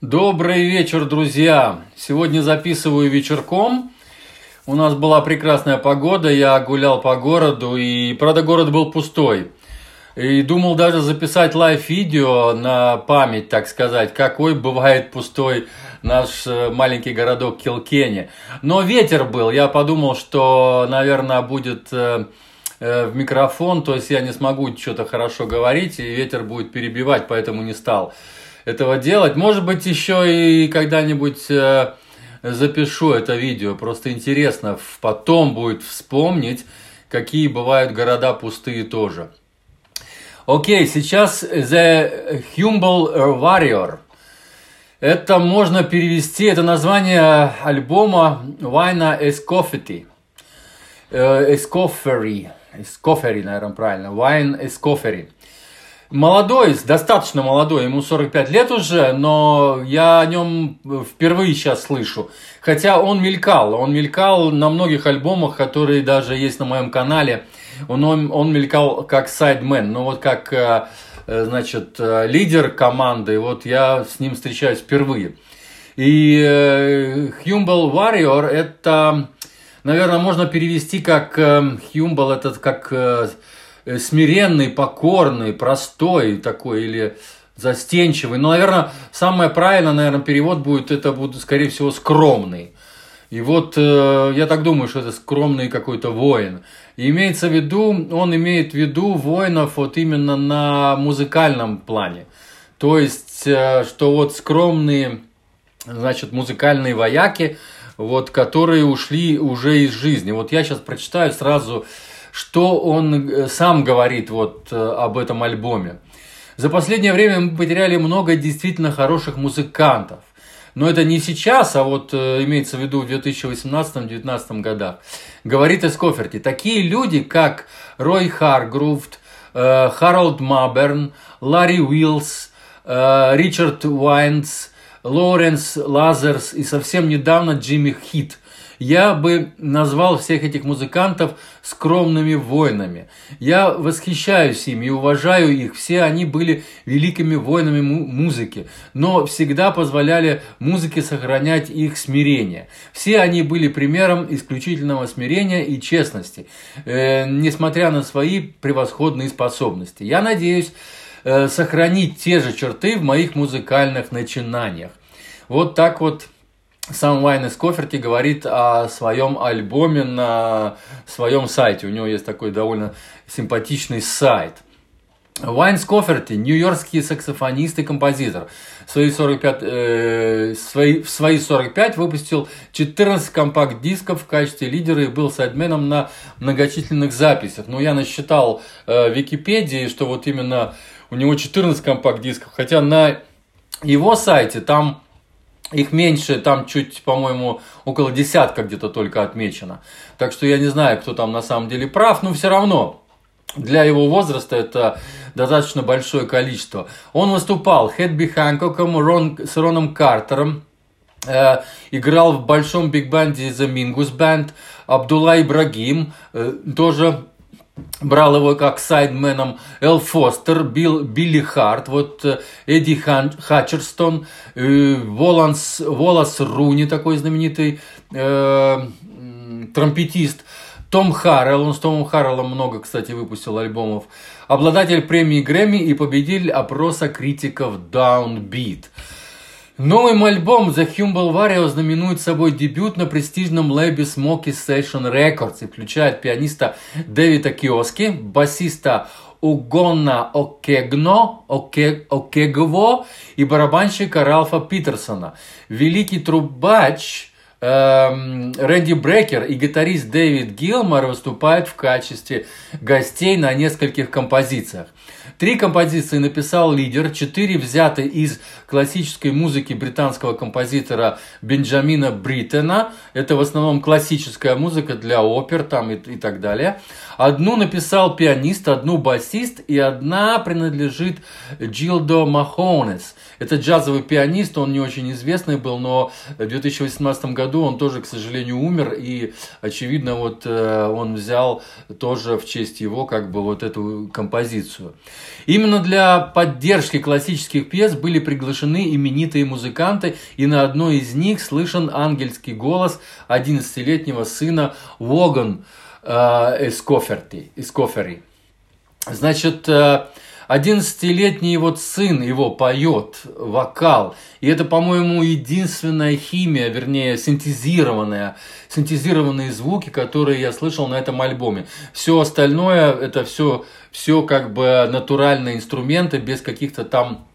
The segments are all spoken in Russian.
Добрый вечер, друзья! Сегодня записываю вечерком. У нас была прекрасная погода, я гулял по городу, и, правда, город был пустой. И думал даже записать лайв-видео на память, так сказать, какой бывает пустой наш э, маленький городок Килкени. Но ветер был, я подумал, что, наверное, будет э, э, в микрофон, то есть я не смогу что-то хорошо говорить, и ветер будет перебивать, поэтому не стал этого делать. Может быть, еще и когда-нибудь э, запишу это видео. Просто интересно, потом будет вспомнить, какие бывают города пустые тоже. Окей, сейчас The Humble Warrior. Это можно перевести, это название альбома Вайна Escoffery. Escoffery. Escoffery, наверное, правильно. Wine Escoffery. Молодой, достаточно молодой, ему 45 лет уже, но я о нем впервые сейчас слышу. Хотя он мелькал, он мелькал на многих альбомах, которые даже есть на моем канале. Он, он, он мелькал как сайдмен, но вот как, э, э, значит, э, лидер команды, вот я с ним встречаюсь впервые. И Humble Warrior это, наверное, можно перевести как Humble, этот как Э, смиренный, покорный, простой такой или застенчивый. Но, наверное, самое правильное, наверное, перевод будет, это будет, скорее всего, скромный. И вот э, я так думаю, что это скромный какой-то воин. И имеется в виду, он имеет в виду воинов вот именно на музыкальном плане. То есть, э, что вот скромные, значит, музыкальные вояки, вот, которые ушли уже из жизни. Вот я сейчас прочитаю сразу что он э, сам говорит вот э, об этом альбоме. За последнее время мы потеряли много действительно хороших музыкантов. Но это не сейчас, а вот э, имеется в виду в 2018-2019 годах. Говорит Эскоффери. Такие люди, как Рой Харгроув, Харольд Маберн, Ларри Уиллис, Ричард Уайэндс, Лоренс Лезерс и совсем недавно Джимми Хит – я бы назвал всех этих музыкантов скромными воинами. Я восхищаюсь ими и уважаю их. Все они были великими воинами музыки, но всегда позволяли музыке сохранять их смирение. Все они были примером исключительного смирения и честности, э, несмотря на свои превосходные способности. Я надеюсь э, сохранить те же черты в моих музыкальных начинаниях. Вот так вот сам Вайн Скоферти говорит о своем альбоме на своем сайте. У него есть такой довольно симпатичный сайт. Вайн Скоферти, нью-йоркский саксофонист и композитор. В свои, 45, э, свои, в свои 45 выпустил 14 компакт-дисков в качестве лидера и был сайдменом на многочисленных записях. Но я насчитал э, в Википедии, что вот именно у него 14 компакт-дисков. Хотя на его сайте там их меньше, там чуть, по-моему, около десятка где-то только отмечено. Так что я не знаю, кто там на самом деле прав, но все равно для его возраста это достаточно большое количество. Он выступал Хэдби Хэнкоком, Рон, с Роном Картером, э, играл в большом биг-банде The Mingus Band, Абдулла Ибрагим, э, тоже брал его как сайдменом Эл Фостер, Билл, Билли Харт, вот э, Эдди Хан, Хатчерстон, э, Воланс, Волас Руни, такой знаменитый э, тромпетист, том Харрелл, он с Томом Харреллом много, кстати, выпустил альбомов, обладатель премии Грэмми и победитель опроса критиков Downbeat. Новый альбом The Humble Warrior знаменует собой дебют на престижном лейбе Smoky Session Records и включает пианиста Дэвида Киоски, басиста Угонна Окегно, Оке, Окегво и барабанщика Ралфа Питерсона. Великий трубач Рэнди Брекер и гитарист Дэвид Гилмор выступают в качестве гостей на нескольких композициях. Три композиции написал лидер, четыре взяты из классической музыки британского композитора Бенджамина Бриттена. Это в основном классическая музыка для опер там и, и так далее. Одну написал пианист, одну басист и одна принадлежит Джилдо Махонес. Это джазовый пианист, он не очень известный был, но в 2018 году он тоже, к сожалению, умер, и, очевидно, вот э, он взял тоже в честь его как бы вот эту композицию. Именно для поддержки классических пьес были приглашены именитые музыканты, и на одной из них слышен ангельский голос 11-летнего сына Воган э, Эскофери. Значит, э, 11-летний вот сын его поет вокал. И это, по-моему, единственная химия, вернее, синтезированная, синтезированные звуки, которые я слышал на этом альбоме. Все остальное, это все, все как бы натуральные инструменты, без каких-то там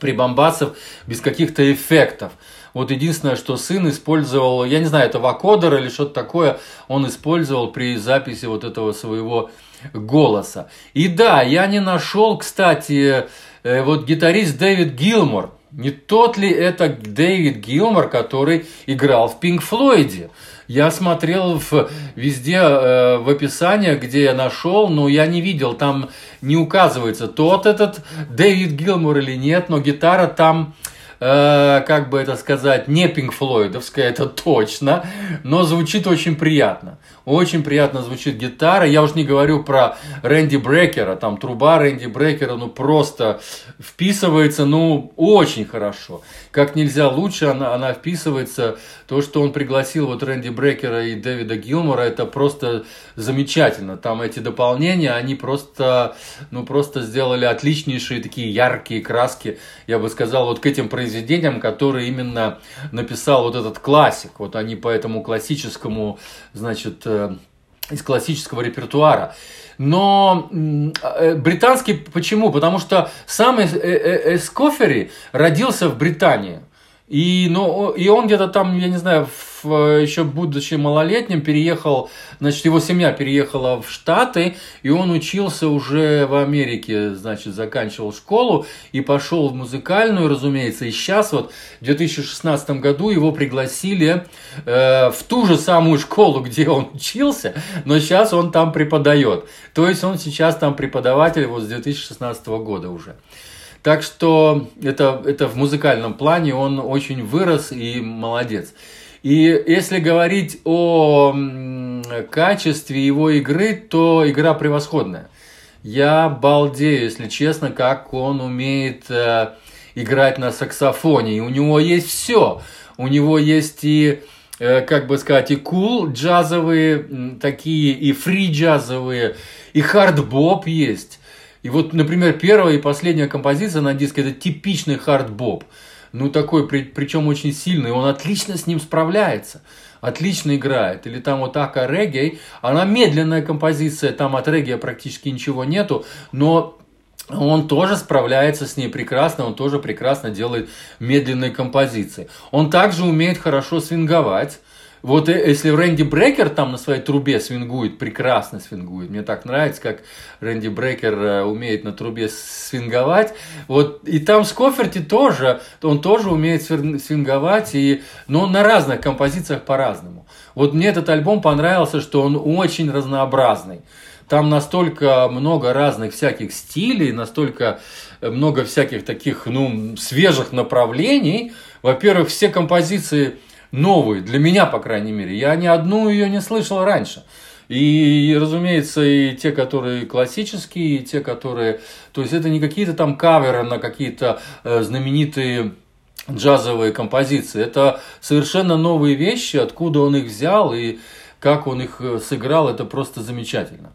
прибамбасов, без каких-то эффектов. Вот единственное, что сын использовал, я не знаю, это вакодер или что-то такое, он использовал при записи вот этого своего голоса. И да, я не нашел, кстати, э, вот гитарист Дэвид Гилмор. Не тот ли это Дэвид Гилмор, который играл в Пинк Флойде? Я смотрел в, везде э, в описаниях, где я нашел, но я не видел, там не указывается, тот этот Дэвид Гилмор или нет, но гитара там э, как бы это сказать, не Пинк Флойдовская, это точно, но звучит очень приятно. Очень приятно звучит гитара. Я уж не говорю про Рэнди Брекера, там труба Рэнди Брекера, ну просто вписывается, ну очень хорошо. Как нельзя лучше она, она вписывается. То, что он пригласил вот Рэнди Брекера и Дэвида Гилмора, это просто замечательно. Там эти дополнения, они просто, ну просто сделали отличнейшие такие яркие краски, я бы сказал, вот к этим произведениям, которые именно написал вот этот классик. Вот они по этому классическому, значит, Э, из классического репертуара. Но э, британский почему? Потому что сам Эскофери родился в Британии. И, ну, и он где-то там, я не знаю, в, еще будучи малолетним, переехал, значит, его семья переехала в Штаты, и он учился уже в Америке, значит, заканчивал школу и пошел в музыкальную, разумеется. И сейчас вот в 2016 году его пригласили э, в ту же самую школу, где он учился, но сейчас он там преподает. То есть он сейчас там преподаватель вот с 2016 года уже. Так что это, это в музыкальном плане он очень вырос и молодец. И если говорить о качестве его игры, то игра превосходная. Я балдею, если честно, как он умеет э, играть на саксофоне. И у него есть все. У него есть и, э, как бы сказать, и cool, cool джазовые такие, и фри джазовые, и хард-боп есть. И вот, например, первая и последняя композиция на диске это типичный хард-боп. Ну, такой, при, причем очень сильный, он отлично с ним справляется отлично играет. Или там вот Ака Регги, она медленная композиция, там от регги практически ничего нету, но он тоже справляется с ней прекрасно, он тоже прекрасно делает медленные композиции. Он также умеет хорошо свинговать, вот э, если Рэнди Брекер там на своей трубе свингует, прекрасно свингует. Мне так нравится, как Рэнди Брекер э, умеет на трубе свинговать. Вот и там Скоферти тоже, он тоже умеет свинговать, и, но на разных композициях по-разному. Вот мне этот альбом понравился, что он очень разнообразный. Там настолько много разных всяких стилей, настолько много всяких таких, ну, свежих направлений. Во-первых, все композиции новую, для меня, по крайней мере. Я ни одну ее не слышал раньше. И, разумеется, и те, которые классические, и те, которые... То есть это не какие-то там каверы на какие-то э, знаменитые джазовые композиции. Это совершенно новые вещи, откуда он их взял и как он их э, сыграл, это просто замечательно.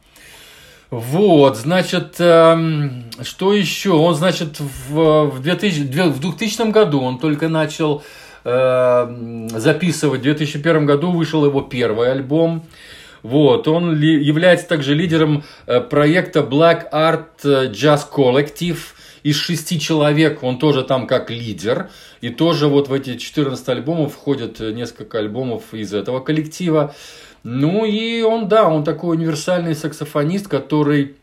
Вот, значит, э, что еще? Он, значит, в, в, 2000, в 2000 году он только начал Э, записывать. В 2001 году вышел его первый альбом. Вот, он ли, является также лидером э, проекта Black Art Jazz Collective из шести человек, он тоже там как лидер. И тоже вот в эти 14 альбомов входят несколько альбомов из этого коллектива. Ну и он, да, он такой универсальный саксофонист, который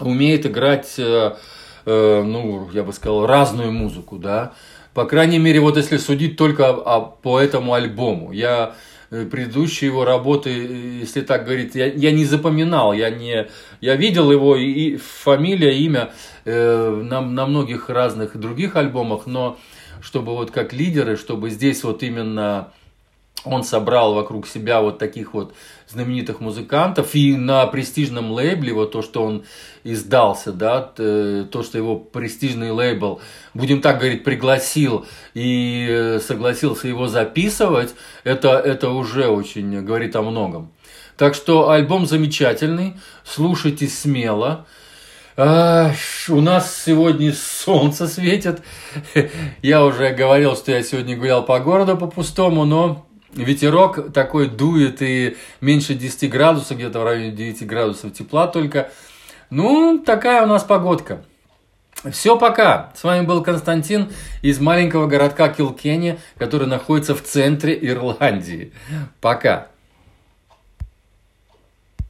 умеет играть, э, э, ну, я бы сказал, разную музыку, да. По крайней мере, вот если судить только о, по этому альбому. Я э, предыдущие его работы, э, если так говорить, я, я не запоминал, я, не, я видел его и, и фамилия, имя э, на, на многих разных других альбомах, но чтобы вот как лидеры, чтобы здесь вот именно он собрал вокруг себя вот таких вот знаменитых музыкантов, и на престижном лейбле, вот то, что он издался, да, то, что его престижный лейбл, будем так говорить, пригласил и э, согласился его записывать, это, это уже очень говорит о многом. Так что альбом замечательный, слушайте смело. А, у нас сегодня солнце светит. Я уже говорил, что я сегодня гулял по городу по пустому, но ветерок такой дует и меньше 10 градусов, где-то в районе 9 градусов тепла только. Ну, такая у нас погодка. Все, пока. С вами был Константин из маленького городка Килкенни, который находится в центре Ирландии. Пока.